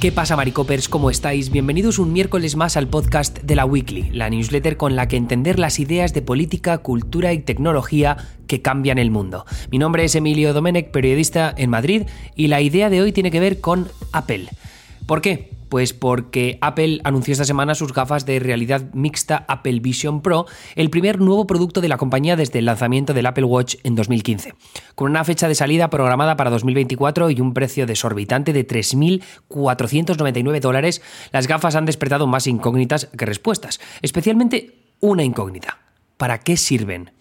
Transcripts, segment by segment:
¿Qué pasa, Maricopers? ¿Cómo estáis? Bienvenidos un miércoles más al podcast de la Weekly, la newsletter con la que entender las ideas de política, cultura y tecnología que cambian el mundo. Mi nombre es Emilio Domenech, periodista en Madrid, y la idea de hoy tiene que ver con Apple. ¿Por qué? Pues porque Apple anunció esta semana sus gafas de realidad mixta Apple Vision Pro, el primer nuevo producto de la compañía desde el lanzamiento del Apple Watch en 2015. Con una fecha de salida programada para 2024 y un precio desorbitante de 3.499 dólares, las gafas han despertado más incógnitas que respuestas, especialmente una incógnita. ¿Para qué sirven?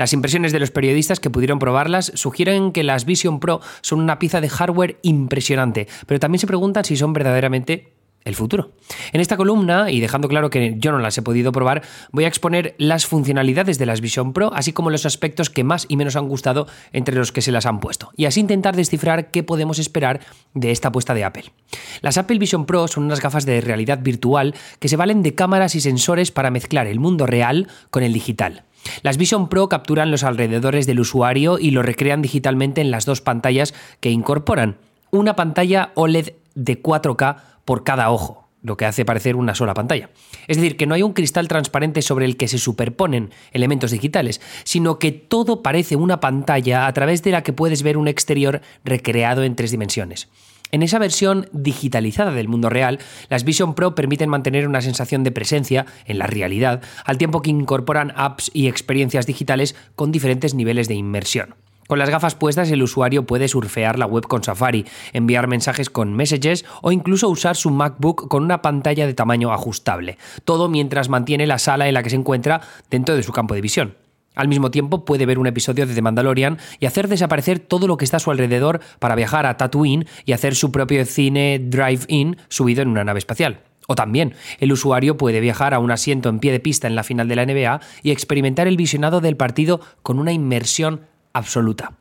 Las impresiones de los periodistas que pudieron probarlas sugieren que las Vision Pro son una pieza de hardware impresionante, pero también se preguntan si son verdaderamente el futuro. En esta columna, y dejando claro que yo no las he podido probar, voy a exponer las funcionalidades de las Vision Pro, así como los aspectos que más y menos han gustado entre los que se las han puesto, y así intentar descifrar qué podemos esperar de esta apuesta de Apple. Las Apple Vision Pro son unas gafas de realidad virtual que se valen de cámaras y sensores para mezclar el mundo real con el digital. Las Vision Pro capturan los alrededores del usuario y lo recrean digitalmente en las dos pantallas que incorporan. Una pantalla OLED de 4K por cada ojo, lo que hace parecer una sola pantalla. Es decir, que no hay un cristal transparente sobre el que se superponen elementos digitales, sino que todo parece una pantalla a través de la que puedes ver un exterior recreado en tres dimensiones. En esa versión digitalizada del mundo real, las Vision Pro permiten mantener una sensación de presencia en la realidad, al tiempo que incorporan apps y experiencias digitales con diferentes niveles de inmersión. Con las gafas puestas el usuario puede surfear la web con Safari, enviar mensajes con Messages o incluso usar su MacBook con una pantalla de tamaño ajustable, todo mientras mantiene la sala en la que se encuentra dentro de su campo de visión. Al mismo tiempo puede ver un episodio de The Mandalorian y hacer desaparecer todo lo que está a su alrededor para viajar a Tatooine y hacer su propio cine drive-in subido en una nave espacial. O también, el usuario puede viajar a un asiento en pie de pista en la final de la NBA y experimentar el visionado del partido con una inmersión absoluta.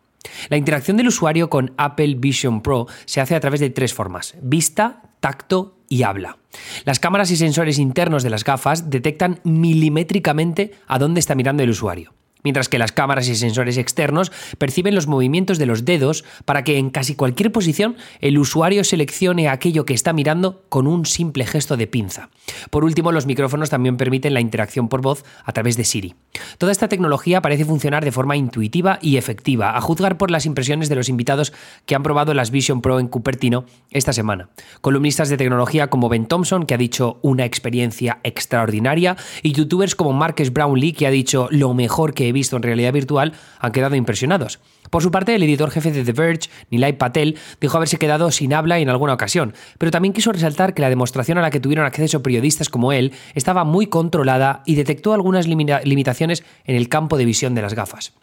La interacción del usuario con Apple Vision Pro se hace a través de tres formas, vista, tacto y habla. Las cámaras y sensores internos de las gafas detectan milimétricamente a dónde está mirando el usuario mientras que las cámaras y sensores externos perciben los movimientos de los dedos para que en casi cualquier posición el usuario seleccione aquello que está mirando con un simple gesto de pinza. Por último, los micrófonos también permiten la interacción por voz a través de Siri. Toda esta tecnología parece funcionar de forma intuitiva y efectiva, a juzgar por las impresiones de los invitados que han probado las Vision Pro en Cupertino esta semana. Columnistas de tecnología como Ben Thompson, que ha dicho una experiencia extraordinaria, y youtubers como Marcus Brownlee, que ha dicho lo mejor que he visto en realidad virtual han quedado impresionados. Por su parte, el editor jefe de The Verge, Nilay Patel, dijo haberse quedado sin habla en alguna ocasión, pero también quiso resaltar que la demostración a la que tuvieron acceso periodistas como él estaba muy controlada y detectó algunas limitaciones en el campo de visión de las gafas.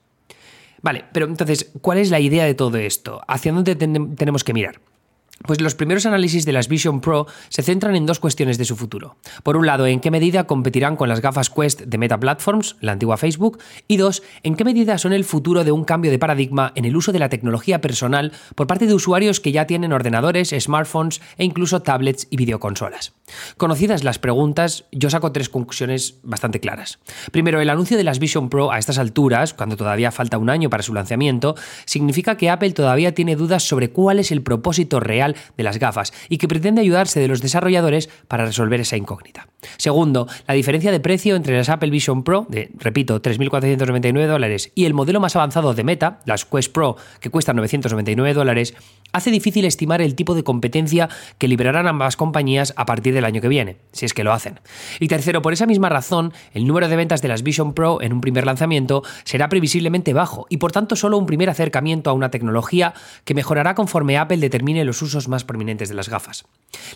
Vale, pero entonces, ¿cuál es la idea de todo esto? ¿Hacia dónde tenemos que mirar? Pues los primeros análisis de las Vision Pro se centran en dos cuestiones de su futuro. Por un lado, en qué medida competirán con las gafas Quest de Meta Platforms, la antigua Facebook, y dos, en qué medida son el futuro de un cambio de paradigma en el uso de la tecnología personal por parte de usuarios que ya tienen ordenadores, smartphones e incluso tablets y videoconsolas. Conocidas las preguntas, yo saco tres conclusiones bastante claras. Primero, el anuncio de las Vision Pro a estas alturas, cuando todavía falta un año para su lanzamiento, significa que Apple todavía tiene dudas sobre cuál es el propósito real de las gafas y que pretende ayudarse de los desarrolladores para resolver esa incógnita. Segundo, la diferencia de precio entre las Apple Vision Pro, de, repito, 3.499 dólares, y el modelo más avanzado de Meta, las Quest Pro, que cuestan 999 dólares, hace difícil estimar el tipo de competencia que liberarán ambas compañías a partir del año que viene, si es que lo hacen. Y tercero, por esa misma razón, el número de ventas de las Vision Pro en un primer lanzamiento será previsiblemente bajo y por tanto solo un primer acercamiento a una tecnología que mejorará conforme Apple determine los usos más prominentes de las gafas.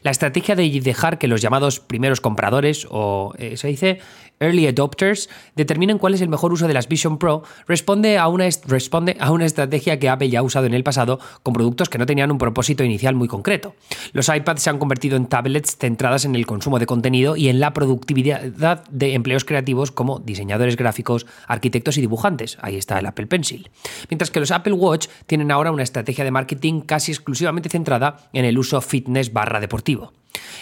La estrategia de dejar que los llamados primeros compradores, o eh, se dice early adopters, determinen cuál es el mejor uso de las Vision Pro, responde a, una responde a una estrategia que Apple ya ha usado en el pasado con productos que no tenían un propósito inicial muy concreto. Los iPads se han convertido en tablets centradas en el consumo de contenido y en la productividad de empleos creativos como diseñadores gráficos, arquitectos y dibujantes. Ahí está el Apple Pencil. Mientras que los Apple Watch tienen ahora una estrategia de marketing casi exclusivamente centrada en el uso fitness barra deportivo.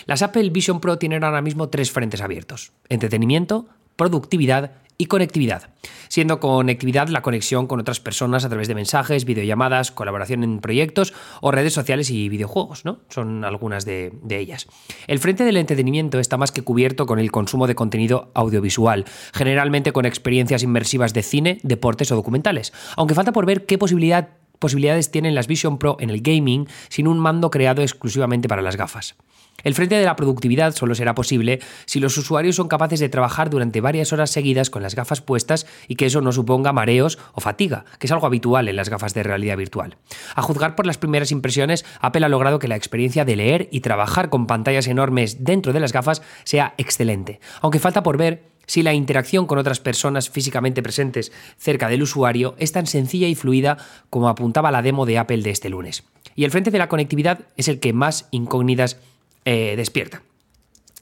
Las Apple Vision Pro tienen ahora mismo tres frentes abiertos, entretenimiento, productividad y conectividad, siendo conectividad la conexión con otras personas a través de mensajes, videollamadas, colaboración en proyectos o redes sociales y videojuegos, ¿no? Son algunas de, de ellas. El frente del entretenimiento está más que cubierto con el consumo de contenido audiovisual, generalmente con experiencias inmersivas de cine, deportes o documentales, aunque falta por ver qué posibilidad posibilidades tienen las Vision Pro en el gaming sin un mando creado exclusivamente para las gafas. El frente de la productividad solo será posible si los usuarios son capaces de trabajar durante varias horas seguidas con las gafas puestas y que eso no suponga mareos o fatiga, que es algo habitual en las gafas de realidad virtual. A juzgar por las primeras impresiones, Apple ha logrado que la experiencia de leer y trabajar con pantallas enormes dentro de las gafas sea excelente, aunque falta por ver si la interacción con otras personas físicamente presentes cerca del usuario es tan sencilla y fluida como apuntaba la demo de Apple de este lunes. Y el frente de la conectividad es el que más incógnitas eh, despierta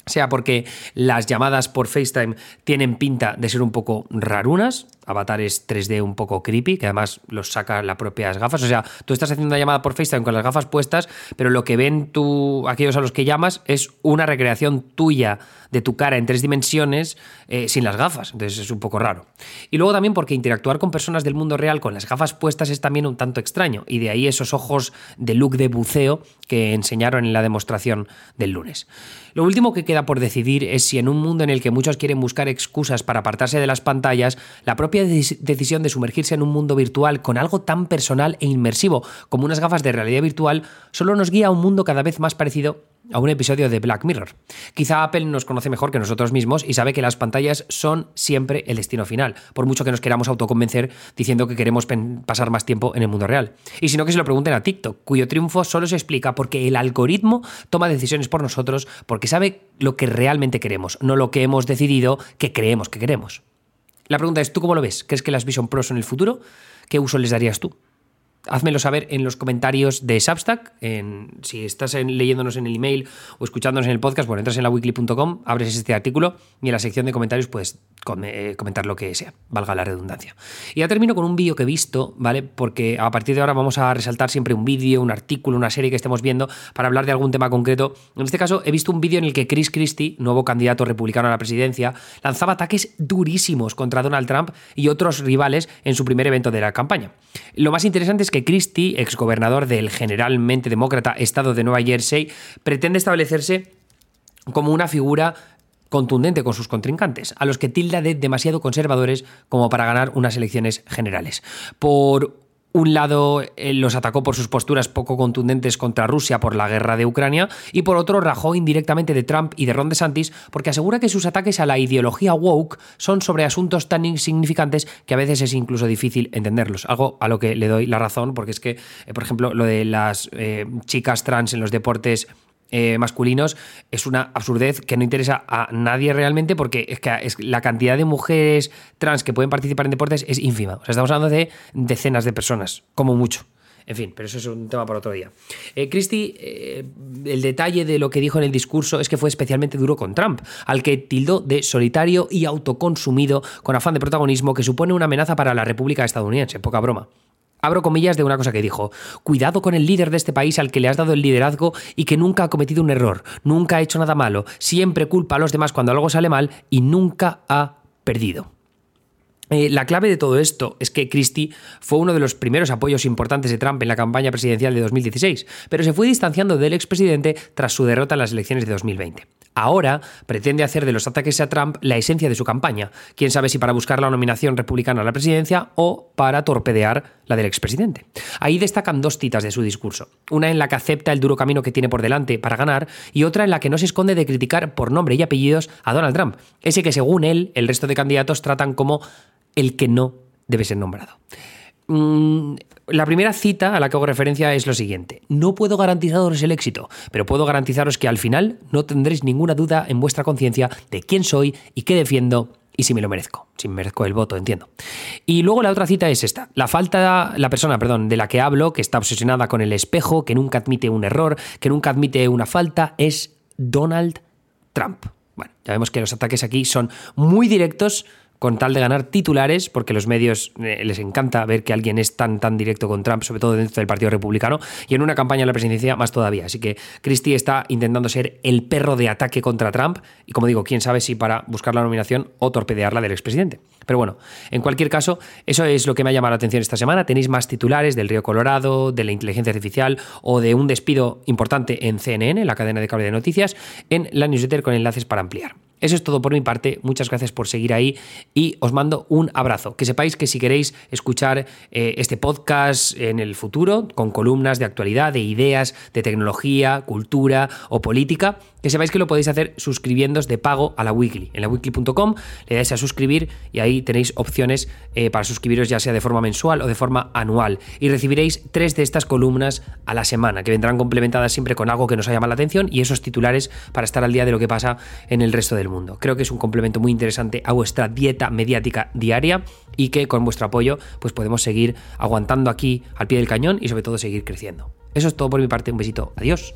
sea porque las llamadas por FaceTime tienen pinta de ser un poco rarunas, avatares 3D un poco creepy, que además los saca las propias gafas. O sea, tú estás haciendo una llamada por FaceTime con las gafas puestas, pero lo que ven tú, aquellos a los que llamas, es una recreación tuya de tu cara en tres dimensiones eh, sin las gafas. Entonces es un poco raro. Y luego también porque interactuar con personas del mundo real con las gafas puestas es también un tanto extraño. Y de ahí esos ojos de look de buceo que enseñaron en la demostración del lunes. Lo último que queda por decidir es si en un mundo en el que muchos quieren buscar excusas para apartarse de las pantallas, la propia decisión de sumergirse en un mundo virtual con algo tan personal e inmersivo como unas gafas de realidad virtual solo nos guía a un mundo cada vez más parecido a un episodio de Black Mirror. Quizá Apple nos conoce mejor que nosotros mismos y sabe que las pantallas son siempre el destino final, por mucho que nos queramos autoconvencer diciendo que queremos pasar más tiempo en el mundo real. Y si no, que se lo pregunten a TikTok, cuyo triunfo solo se explica porque el algoritmo toma decisiones por nosotros porque sabe lo que realmente queremos, no lo que hemos decidido que creemos que queremos. La pregunta es, ¿tú cómo lo ves? ¿Crees que las Vision Pro son el futuro? ¿Qué uso les darías tú? Házmelo saber en los comentarios de Substack. Si estás leyéndonos en el email o escuchándonos en el podcast, bueno, entras en la weekly.com, abres este artículo y en la sección de comentarios puedes eh, comentar lo que sea, valga la redundancia. Y ya termino con un vídeo que he visto, ¿vale? Porque a partir de ahora vamos a resaltar siempre un vídeo, un artículo, una serie que estemos viendo para hablar de algún tema concreto. En este caso, he visto un vídeo en el que Chris Christie, nuevo candidato republicano a la presidencia, lanzaba ataques durísimos contra Donald Trump y otros rivales en su primer evento de la campaña. Lo más interesante es que Christie, exgobernador del generalmente demócrata estado de Nueva Jersey, pretende establecerse como una figura contundente con sus contrincantes, a los que tilda de demasiado conservadores como para ganar unas elecciones generales. Por un lado los atacó por sus posturas poco contundentes contra Rusia por la guerra de Ucrania y por otro rajó indirectamente de Trump y de Ron DeSantis porque asegura que sus ataques a la ideología woke son sobre asuntos tan insignificantes que a veces es incluso difícil entenderlos. Algo a lo que le doy la razón porque es que, eh, por ejemplo, lo de las eh, chicas trans en los deportes eh, masculinos es una absurdez que no interesa a nadie realmente porque es que la cantidad de mujeres trans que pueden participar en deportes es ínfima. O sea, estamos hablando de decenas de personas, como mucho. En fin, pero eso es un tema para otro día. Eh, Christie, eh, el detalle de lo que dijo en el discurso es que fue especialmente duro con Trump, al que tildó de solitario y autoconsumido con afán de protagonismo que supone una amenaza para la República estadounidense, poca broma. Abro comillas de una cosa que dijo. Cuidado con el líder de este país al que le has dado el liderazgo y que nunca ha cometido un error, nunca ha hecho nada malo, siempre culpa a los demás cuando algo sale mal y nunca ha perdido. Eh, la clave de todo esto es que Christie fue uno de los primeros apoyos importantes de Trump en la campaña presidencial de 2016, pero se fue distanciando del expresidente tras su derrota en las elecciones de 2020. Ahora pretende hacer de los ataques a Trump la esencia de su campaña, quién sabe si para buscar la nominación republicana a la presidencia o para torpedear la del expresidente. Ahí destacan dos citas de su discurso, una en la que acepta el duro camino que tiene por delante para ganar y otra en la que no se esconde de criticar por nombre y apellidos a Donald Trump, ese que según él el resto de candidatos tratan como el que no debe ser nombrado. Mm, la primera cita a la que hago referencia es lo siguiente. No puedo garantizaros el éxito, pero puedo garantizaros que al final no tendréis ninguna duda en vuestra conciencia de quién soy y qué defiendo y si me lo merezco. Si me merezco el voto, entiendo. Y luego la otra cita es esta. La falta, la persona, perdón, de la que hablo, que está obsesionada con el espejo, que nunca admite un error, que nunca admite una falta, es Donald Trump. Bueno, ya vemos que los ataques aquí son muy directos con tal de ganar titulares, porque los medios eh, les encanta ver que alguien es tan, tan directo con Trump, sobre todo dentro del Partido Republicano, y en una campaña en la presidencia más todavía. Así que Christie está intentando ser el perro de ataque contra Trump, y como digo, quién sabe si para buscar la nominación o torpedearla del expresidente. Pero bueno, en cualquier caso, eso es lo que me ha llamado la atención esta semana. Tenéis más titulares del Río Colorado, de la inteligencia artificial o de un despido importante en CNN, la cadena de cable de noticias, en la newsletter con enlaces para ampliar. Eso es todo por mi parte, muchas gracias por seguir ahí y os mando un abrazo. Que sepáis que si queréis escuchar eh, este podcast en el futuro, con columnas de actualidad, de ideas, de tecnología, cultura o política, que sepáis que lo podéis hacer suscribiéndos de pago a la weekly. En la weekly.com le dais a suscribir y ahí tenéis opciones eh, para suscribiros ya sea de forma mensual o de forma anual. Y recibiréis tres de estas columnas a la semana, que vendrán complementadas siempre con algo que nos haya llamado la atención y esos titulares para estar al día de lo que pasa en el resto del mundo. Creo que es un complemento muy interesante a vuestra dieta mediática diaria y que con vuestro apoyo pues podemos seguir aguantando aquí al pie del cañón y sobre todo seguir creciendo. Eso es todo por mi parte, un besito, adiós.